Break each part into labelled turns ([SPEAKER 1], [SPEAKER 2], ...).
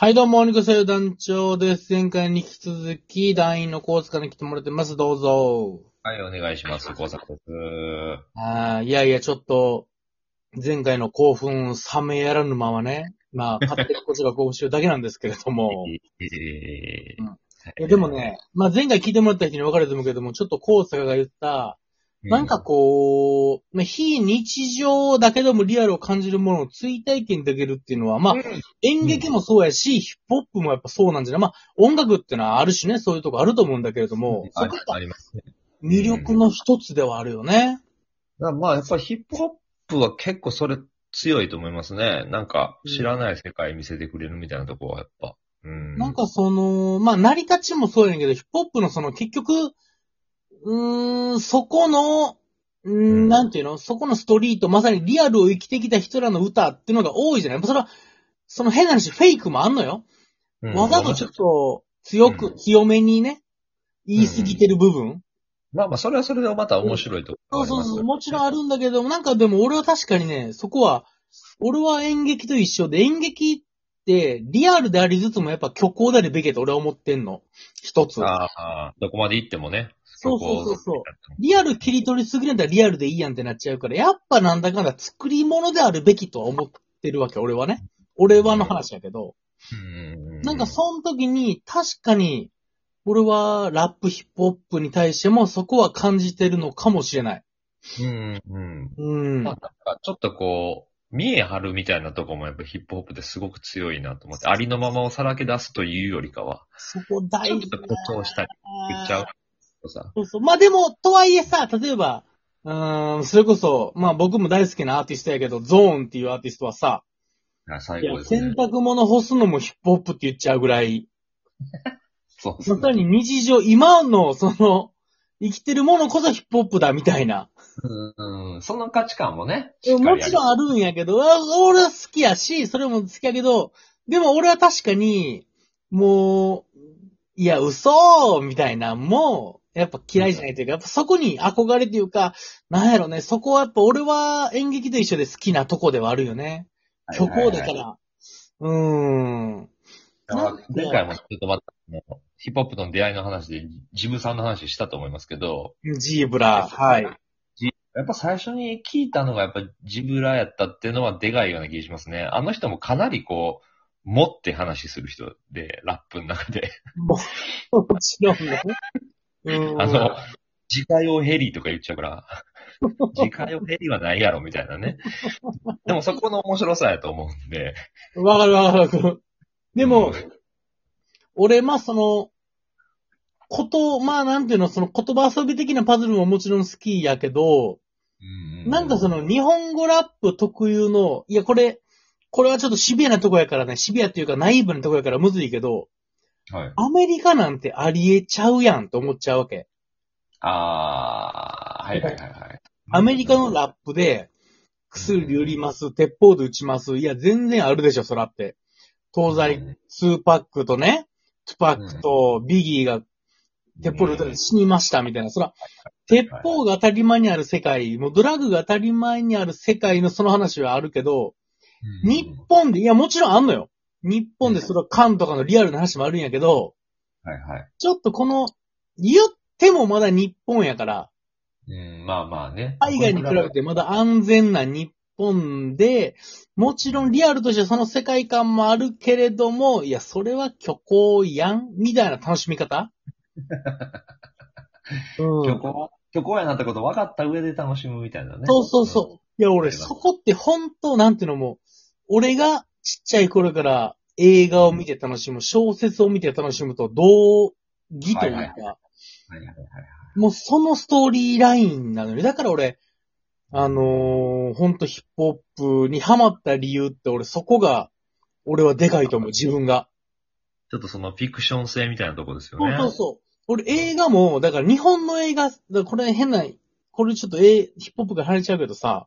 [SPEAKER 1] はい、どうも、お肉せよ団長です。前回に引き続き、団員のコースからに来てもらってます。どうぞ。
[SPEAKER 2] はい、お願いします。高坂です。
[SPEAKER 1] あーいやいや、ちょっと、前回の興奮冷めやらぬままね。まあ、勝手にこっちが興奮してるだけなんですけれども。いやでも、ね、まあ前回聞いてもらった人に分かると思うけども、ちょっとコースが言った、なんかこう、まあ、非日常だけどもリアルを感じるものを追体験できるっていうのは、まあ、演劇もそうやし、ヒップホップもやっぱそうなんじゃないまあ、音楽ってのはある種ね、そういうとこあると思うんだけれども、
[SPEAKER 2] あ
[SPEAKER 1] そこが。魅力の一つではあるよね。
[SPEAKER 2] まあまあ、やっぱりヒップホップは結構それ強いと思いますね。なんか、知らない世界見せてくれるみたいなとこはやっぱ。うん。
[SPEAKER 1] なんかその、まあ、成り立ちもそうやねんけど、ヒップホップのその結局、うーん、そこの、うー
[SPEAKER 2] うん
[SPEAKER 1] ん、なんていうの？そこのストリート、まさにリアルを生きてきた人らの歌っていうのが多いじゃない？それは、その変な話、フェイクもあんのよ。
[SPEAKER 2] うん
[SPEAKER 1] わざとちょっと強く、
[SPEAKER 2] うん
[SPEAKER 1] 強めにね、言い過ぎてる部分。
[SPEAKER 2] まあまあ、それはそれでまた面白いところ
[SPEAKER 1] そうそうそう、もちろん
[SPEAKER 2] ん。
[SPEAKER 1] あるんだけど、なんかでも俺は確かにね、そこは、俺は演劇と一緒で、演劇ってリアルでありつつもやっぱ虚構であるべきと俺は思ってんの。一つ。
[SPEAKER 2] ああ、どこまで行ってもね。
[SPEAKER 1] そうそうそうそう
[SPEAKER 2] こ
[SPEAKER 1] リアル切り取りすぎるんだらリアルでいいやんってなっちゃうから、やっぱなんだかんだ作り物であるべきとは思ってるわけ、俺はね。俺はの話やけど。
[SPEAKER 2] うん
[SPEAKER 1] なんかその時に、確かに、俺はラップヒップホップに対してもそこは感じてるのかもしれない。
[SPEAKER 2] うん、うん。
[SPEAKER 1] うん。
[SPEAKER 2] まあ、なんかちょっとこう、見え張るみたいなとこもやっぱヒップホップってすごく強いなと思って、ありのままをさらけ出すというよりかは、
[SPEAKER 1] そこ大
[SPEAKER 2] ちょっ
[SPEAKER 1] 事
[SPEAKER 2] と誇張したり言っちゃう？とさ。
[SPEAKER 1] そうそう。まあでも、とはいえさ、例えば、うーん、それこそ、まあ僕も大好きなアーティストやけど、ゾーンっていうアーティストはさ、
[SPEAKER 2] あ最高ですね
[SPEAKER 1] 洗。濯物干すのもヒップホップって言っちゃうぐらい、
[SPEAKER 2] そうですね
[SPEAKER 1] まさに日常、今の、その、生きてるものこそヒップホップだみたいな。
[SPEAKER 2] うんうん、その価値観もね。
[SPEAKER 1] もちろん
[SPEAKER 2] ん。
[SPEAKER 1] あるんやけど、あ俺は好きやし、それも好きやけど、でも俺は確かに、もう、いや、嘘みたいな、もう、やっぱ嫌いじゃないというか、やっぱそこに憧れというか、なんやろね、そこはやっぱ俺は演劇と一緒で好きなとこではあるよね。虚構だから。うーん。
[SPEAKER 2] 前回もちょっとまた、ヒップホップとの出会いの話で、ジムさんの話したと思いますけど、
[SPEAKER 1] ジーブラ、はい。
[SPEAKER 2] やっぱ最初に聞いたのがやっぱジブラやったっていうのはでかいような気がしますね。あの人もかなりこう、持って話する人で、ラップの中で。
[SPEAKER 1] もちろんね。うん。
[SPEAKER 2] あの、自家用ヘリとか言っちゃうから、自家用ヘリはないやろみたいなね。でもそこの面白さやと思うんで。
[SPEAKER 1] わかるわかるわかる。でも、
[SPEAKER 2] うん
[SPEAKER 1] 俺、まあ、その、こと、まあ、なんていうの、その言葉遊び的なパズルももちろん好きやけど、なんかその日本語ラップ特有の、いや、これ、これはちょっとシビアなとこやからね、シビアっていうかナイーブなとこやからむずいけど、
[SPEAKER 2] はい。
[SPEAKER 1] アメリカなんてありえちゃうやんと思っちゃうわけ。
[SPEAKER 2] あー、はいはいはいはい。
[SPEAKER 1] アメリカのラップで、薬売ります、鉄砲で撃ちます。いや、全然あるでしょ、そらって。東西2パックとね、2パックとビギーが鉄砲で撃たれて死にましたみたいな。そら、鉄砲が当たり前にある世界、もうドラッグが当たり前にある世界のその話はあるけど、
[SPEAKER 2] うん
[SPEAKER 1] 日本で、いや、もちろんあんのよ。日本でそれは缶とかのリアルな話もあるんやけど、
[SPEAKER 2] はいはい。
[SPEAKER 1] ちょっとこの、言ってもまだ日本やから、
[SPEAKER 2] うん、まあまあね。
[SPEAKER 1] 海外に比べてまだ安全な日本で、もちろんリアルとしてその世界観もあるけれども、いや、それは虚構やんみたいな楽しみ方？うん。
[SPEAKER 2] 虚構、虚構やなってこと分かった上で楽しむみたいなね。
[SPEAKER 1] そうそうそう。いや、俺、そこって本当、なんていうのも、俺がちっちゃい頃から映画を見て楽しむ、小説を見て楽しむと同義というか、
[SPEAKER 2] はいはいはいはいはい。
[SPEAKER 1] もうそのストーリーラインなのに、だから俺、あのー、ほんとヒップホップにハマった理由って俺そこが、俺はでかいと思う、自分が。
[SPEAKER 2] ちょっとそのフィクション性みたいなとこですよ
[SPEAKER 1] そう
[SPEAKER 2] ね。
[SPEAKER 1] そうそう。俺映画も、だから日本の映画、だからこれ変な、これちょっとえヒップホップが離れちゃうけどさ、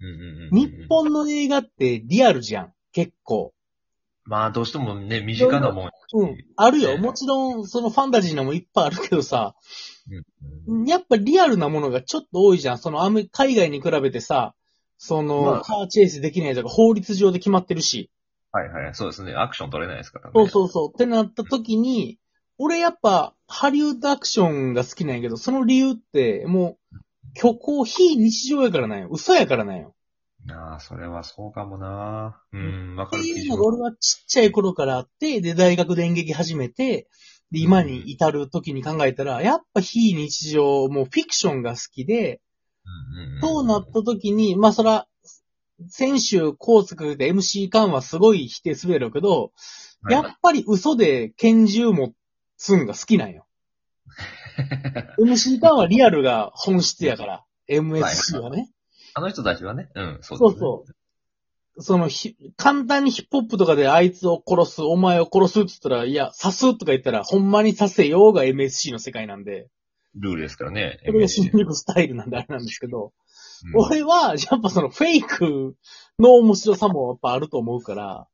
[SPEAKER 2] うんうんうんうん
[SPEAKER 1] 日本の映画ってリアルじゃん、結構。
[SPEAKER 2] まあ、どうしてもね、身近なもん。
[SPEAKER 1] うん。あるよ。
[SPEAKER 2] ね
[SPEAKER 1] もちろん、そのファンタジーのもいっぱいあるけどさ、
[SPEAKER 2] うん
[SPEAKER 1] やっぱリアルなものがちょっと多いじゃん。そのアメ、海外に比べてさ、その、
[SPEAKER 2] まあ
[SPEAKER 1] カーチェイスできないとか法律上で決まってるし。
[SPEAKER 2] はいはい。そうですね。アクション取れないですからね。
[SPEAKER 1] そうそうそう。ってなった時に、俺やっぱ、ハリウッドアクションが好きなんやけど、その理由って、もう、虚構、非日常やからなんよ。嘘やからなんよ。
[SPEAKER 2] ああ、それはそうかもな。うん、わ
[SPEAKER 1] って
[SPEAKER 2] かる
[SPEAKER 1] いうのが俺はちっちゃい頃からあって、で、大学で演劇始めて、で、今に至る時に考えたら、やっぱ非日常、もうフィクションが好きで、
[SPEAKER 2] うんうん
[SPEAKER 1] そうなった時に、まあそら、先週コーツかけて MC 感はすごい否定するやろうけど、
[SPEAKER 2] はい。
[SPEAKER 1] やっぱり嘘で拳銃持つんが好きなんよ。MC 感はリアルが本質やから、MSC はね。
[SPEAKER 2] あの人たちはね、うん、そう
[SPEAKER 1] そう
[SPEAKER 2] ですね。
[SPEAKER 1] そう。そのひ、簡単にヒップホップとかであいつを殺す、お前を殺すって言ったら、いや、刺すとか言ったら、ほんまに刺せようが MSC の世界なんで、
[SPEAKER 2] ルールですからね。
[SPEAKER 1] それが新宿スタイルなんであれなんですけど、
[SPEAKER 2] うん
[SPEAKER 1] 俺は、やっぱそのフェイクの面白さもやっぱあると思うから、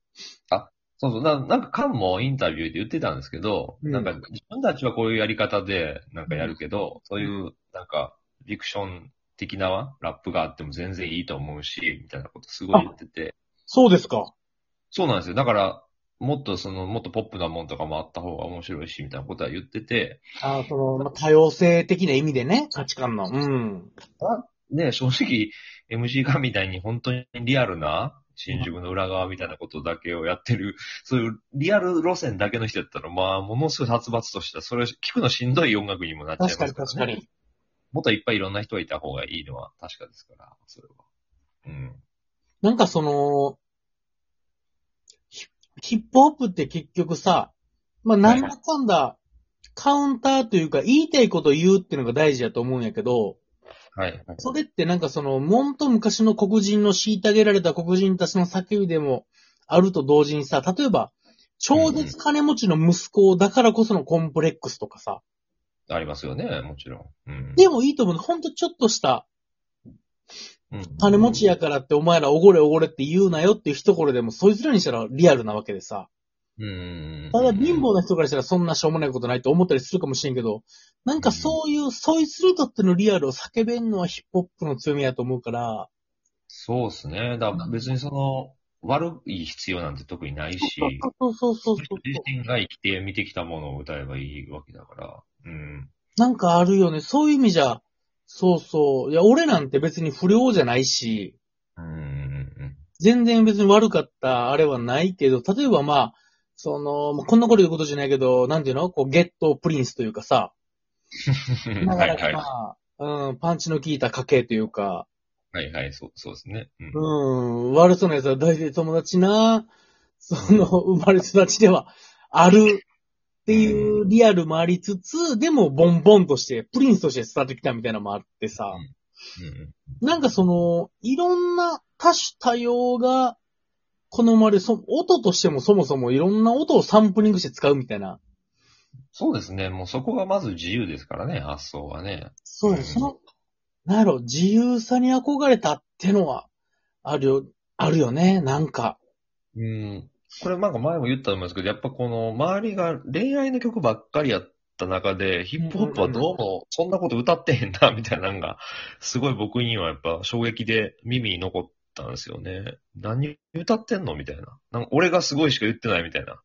[SPEAKER 2] そうそう。ななんか、カンもインタビューで言ってたんですけど、
[SPEAKER 1] うん
[SPEAKER 2] なんか、自分たちはこういうやり方で、なんかやるけど、そういう、なんか、フィクション的なラップがあっても全然いいと思うし、みたいなことすごい言ってて。
[SPEAKER 1] そうですか。
[SPEAKER 2] そうなんですよ。だから、もっとその、もっとポップなもんとかもあった方が面白いし、みたいなことは言ってて、
[SPEAKER 1] あその、まあ多様性的な意味でね、価値観の。うん。
[SPEAKER 2] ね、正直、MC カンみたいに本当にリアルな、新宿の裏側みたいなことだけをやってる、そういうリアル路線だけの人やったら、まあ、ものすごい殺伐とした、それ聞くのしんどい音楽にもなっちゃいます
[SPEAKER 1] 確かに確かに。
[SPEAKER 2] もっといっぱいいろんな人がいた方がいいのは確かですから、それは。うん。
[SPEAKER 1] なんかその、ヒヒップホップって結局さ、まあ、なんだかんだ、カウンターというか、言いたいことを言うっていうのが大事だと思うんやけど、
[SPEAKER 2] はい。
[SPEAKER 1] それってなんかその、もんと昔の黒人の虐げられた黒人たちの叫びでもあると同時にさ、例えば、超絶金持ちの息子だからこそのコンプレックスとかさ、
[SPEAKER 2] ありますよね、もちろん。うん。
[SPEAKER 1] でもいいと思う。ほんとちょっとした、
[SPEAKER 2] うん
[SPEAKER 1] 金持ちやからってお前らおごれおごれって言うなよっていう一言でも、そいつらにしたらリアルなわけでさ。
[SPEAKER 2] うん。
[SPEAKER 1] ただ貧乏な人からしたらそんなしょうもないことないと思ったりするかもしれんけど、なんかそういう、そいつにとってのリアルを叫べんのはヒップホップの強みやと思うから、
[SPEAKER 2] そうですね。だ別にその、悪い必要なんて特にないし、
[SPEAKER 1] そうそうそうそうそう。
[SPEAKER 2] 自身が生きて見てきたものを歌えばいいわけだから。うん。
[SPEAKER 1] なんかあるよね。そういう意味じゃ、そうそう。いや、俺なんて別に不良じゃないし、
[SPEAKER 2] うんうんうん。
[SPEAKER 1] 全然別に悪かったあれはないけど、例えばまあ、その、まあこんなこと言うことじゃないけど、なんていうの？こう、ゲットプリンスというかさ、
[SPEAKER 2] うん
[SPEAKER 1] だから
[SPEAKER 2] はいはい。
[SPEAKER 1] まあ、うん、パンチの効いた家系というか、
[SPEAKER 2] はいはい、そう、そうですね。うん
[SPEAKER 1] うん、悪そうな奴は大体友達な、その、生まれ育ちではあるっていうリアルもありつつ、でもボンボンとして、プリンスとして伝わってきたみたいなのもあってさ、
[SPEAKER 2] うん
[SPEAKER 1] なんかその、いろんな多種多様が好まれ、そ、音としてもそもそもいろんな音をサンプリングして使うみたいな。
[SPEAKER 2] そうですね。もうそこがまず自由ですからね、発想はね。
[SPEAKER 1] そうう、その、なんやろ、自由さに憧れたってのは、あるよ、あるよね、なんか。
[SPEAKER 2] うん。これなんか前も言ったと思うんですけど、やっぱこの周りが恋愛の曲ばっかりやった中で、ヒップホップはどうもそんなこと歌ってへんな、みたいなのが、すごい僕にはやっぱ衝撃で耳に残ったんですよね。何歌ってんの？みたいな。なんか俺がすごいしか言ってないみたいな。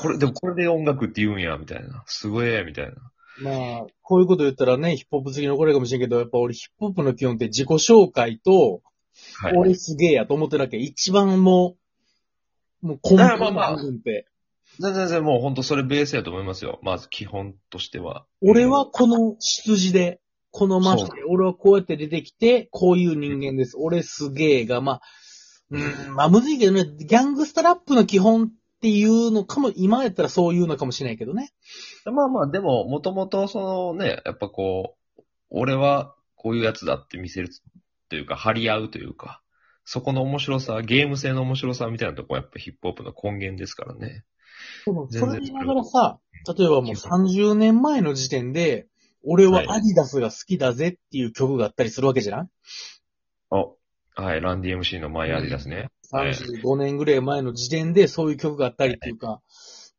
[SPEAKER 2] これ、でもこれで音楽って言うんや、みたいな。すごい、みたいな。
[SPEAKER 1] まあ、こういうこと言ったらね、ヒップホップ好きに怒られるかもしれんけど、やっぱ俺ヒップホップの基本って自己紹介と、
[SPEAKER 2] はい。
[SPEAKER 1] 俺すげえやと思ってるわけ。一番もう、もう根本の部分って。
[SPEAKER 2] 全然もう本当それベースやと思いますよ。まず基本としては。
[SPEAKER 1] 俺はこの出自で、このマジで、俺はこうやって出てきて、こういう人間です。俺すげえが、まあ、うん、まあむずいけどね、ギャングスタラップの基本っていうのかも、今やったらそういうのかもしれないけどね。
[SPEAKER 2] まあまあ、でも、もともと、そのね、やっぱこう、俺はこういうやつだって見せるというか、張り合うというか、そこの面白さ、ゲーム性の面白さみたいなとこはやっぱヒップホップの根源ですからね。
[SPEAKER 1] それ言いながらさ、例えばもう30年前の時点で、俺はアディダスが好きだぜっていう曲があったりするわけじゃん
[SPEAKER 2] お、はい、ランディ MC のマイアディダスね。はい
[SPEAKER 1] ?35 年ぐらい前の時点でそういう曲があったりっていうか、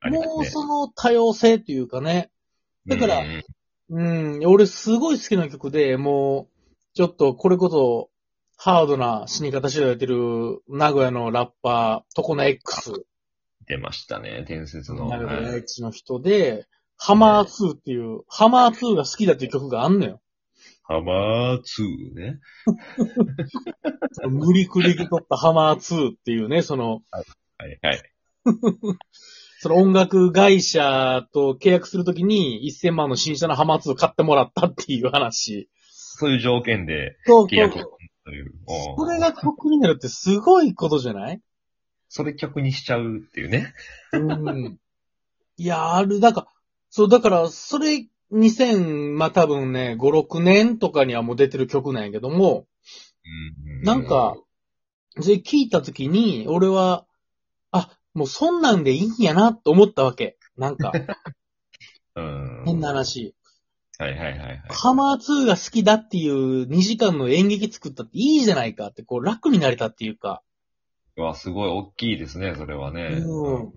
[SPEAKER 1] もうその多様性っていうかね、だから
[SPEAKER 2] うん
[SPEAKER 1] うん、俺すごい好きな曲で、もう、ちょっとこれこそ、ハードな死に方しられてる名古屋のラッパー、トコナ X。
[SPEAKER 2] 出ましたね、伝説の。
[SPEAKER 1] 名古屋
[SPEAKER 2] はい
[SPEAKER 1] X の人で、ハマー2っていう、ハマー2が好きだっていう曲があんのよ。
[SPEAKER 2] ハマー2ね。
[SPEAKER 1] 無理くり取ったハマー2っていうね、その、
[SPEAKER 2] はい、はい。
[SPEAKER 1] その音楽会社と契約するときに1000万の新車のハマー2買ってもらったっていう話。
[SPEAKER 2] そういう条件で
[SPEAKER 1] そう
[SPEAKER 2] 契約という。お
[SPEAKER 1] これが曲になるってすごいことじゃない？
[SPEAKER 2] それ曲にしちゃうっていうね。
[SPEAKER 1] うん。いや、ある、なんか、そう、だから、それ、2000、まあ、多分ね、5、6年とかにはもう出てる曲なんやけども、
[SPEAKER 2] うん
[SPEAKER 1] なんか、それ聞いたときに、俺は、あ、もうそんなんでいいんやなと思ったわけ。なんか、
[SPEAKER 2] うん。
[SPEAKER 1] 変な話。
[SPEAKER 2] はいはいはいはい。
[SPEAKER 1] ハマー2が好きだっていう2時間の演劇作ったっていいじゃないかって、こう楽になれたっていうか。
[SPEAKER 2] うわ、すごい大きいですね、それはね。
[SPEAKER 1] うん。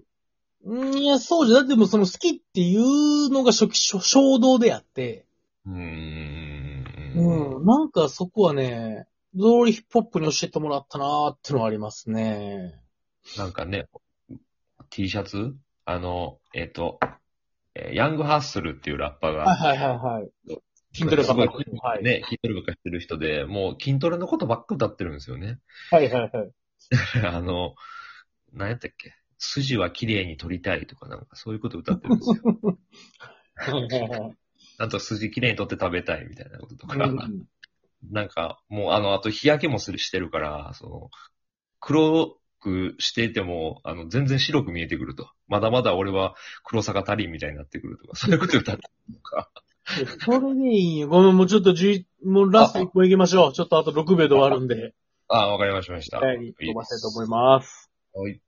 [SPEAKER 1] いや、そうじゃ、だってもうその好きっていうのが初期、初衝動であって、
[SPEAKER 2] うん。うん。
[SPEAKER 1] うん。なんかそこはね、ゾーリヒップホップに教えてもらったなーってのはありますね。
[SPEAKER 2] なんかね、T シャツ？あの、えっ、と、えーヤングハッスルっていうラッパーが、
[SPEAKER 1] はいはいはいはい。筋トレ
[SPEAKER 2] すごい
[SPEAKER 1] はい。
[SPEAKER 2] ね、筋トレばっかしてる人で、もう筋トレのことばっか歌ってるんですよね。
[SPEAKER 1] はいはいはい。
[SPEAKER 2] あの、何やったっけ？筋は綺麗に取りたいとかなんかそういうこと歌ってるんですよ。あと筋綺麗に取って食べたいみたいなこととか。
[SPEAKER 1] うん
[SPEAKER 2] なんか、もうあの、あと日焼けもするしてるから、その、黒くしていても、あの、全然白く見えてくると。まだまだ俺は黒さが足りんみたいになってくるとか、そういうこと歌ってるとか。
[SPEAKER 1] それでいいよ。ごめん、もうちょっと11、もうラスト1個行きましょう。ちょっとあと6秒で終わるんで。
[SPEAKER 2] ああ、わかりました。
[SPEAKER 1] はい、飛ばしたいと思います。
[SPEAKER 2] はい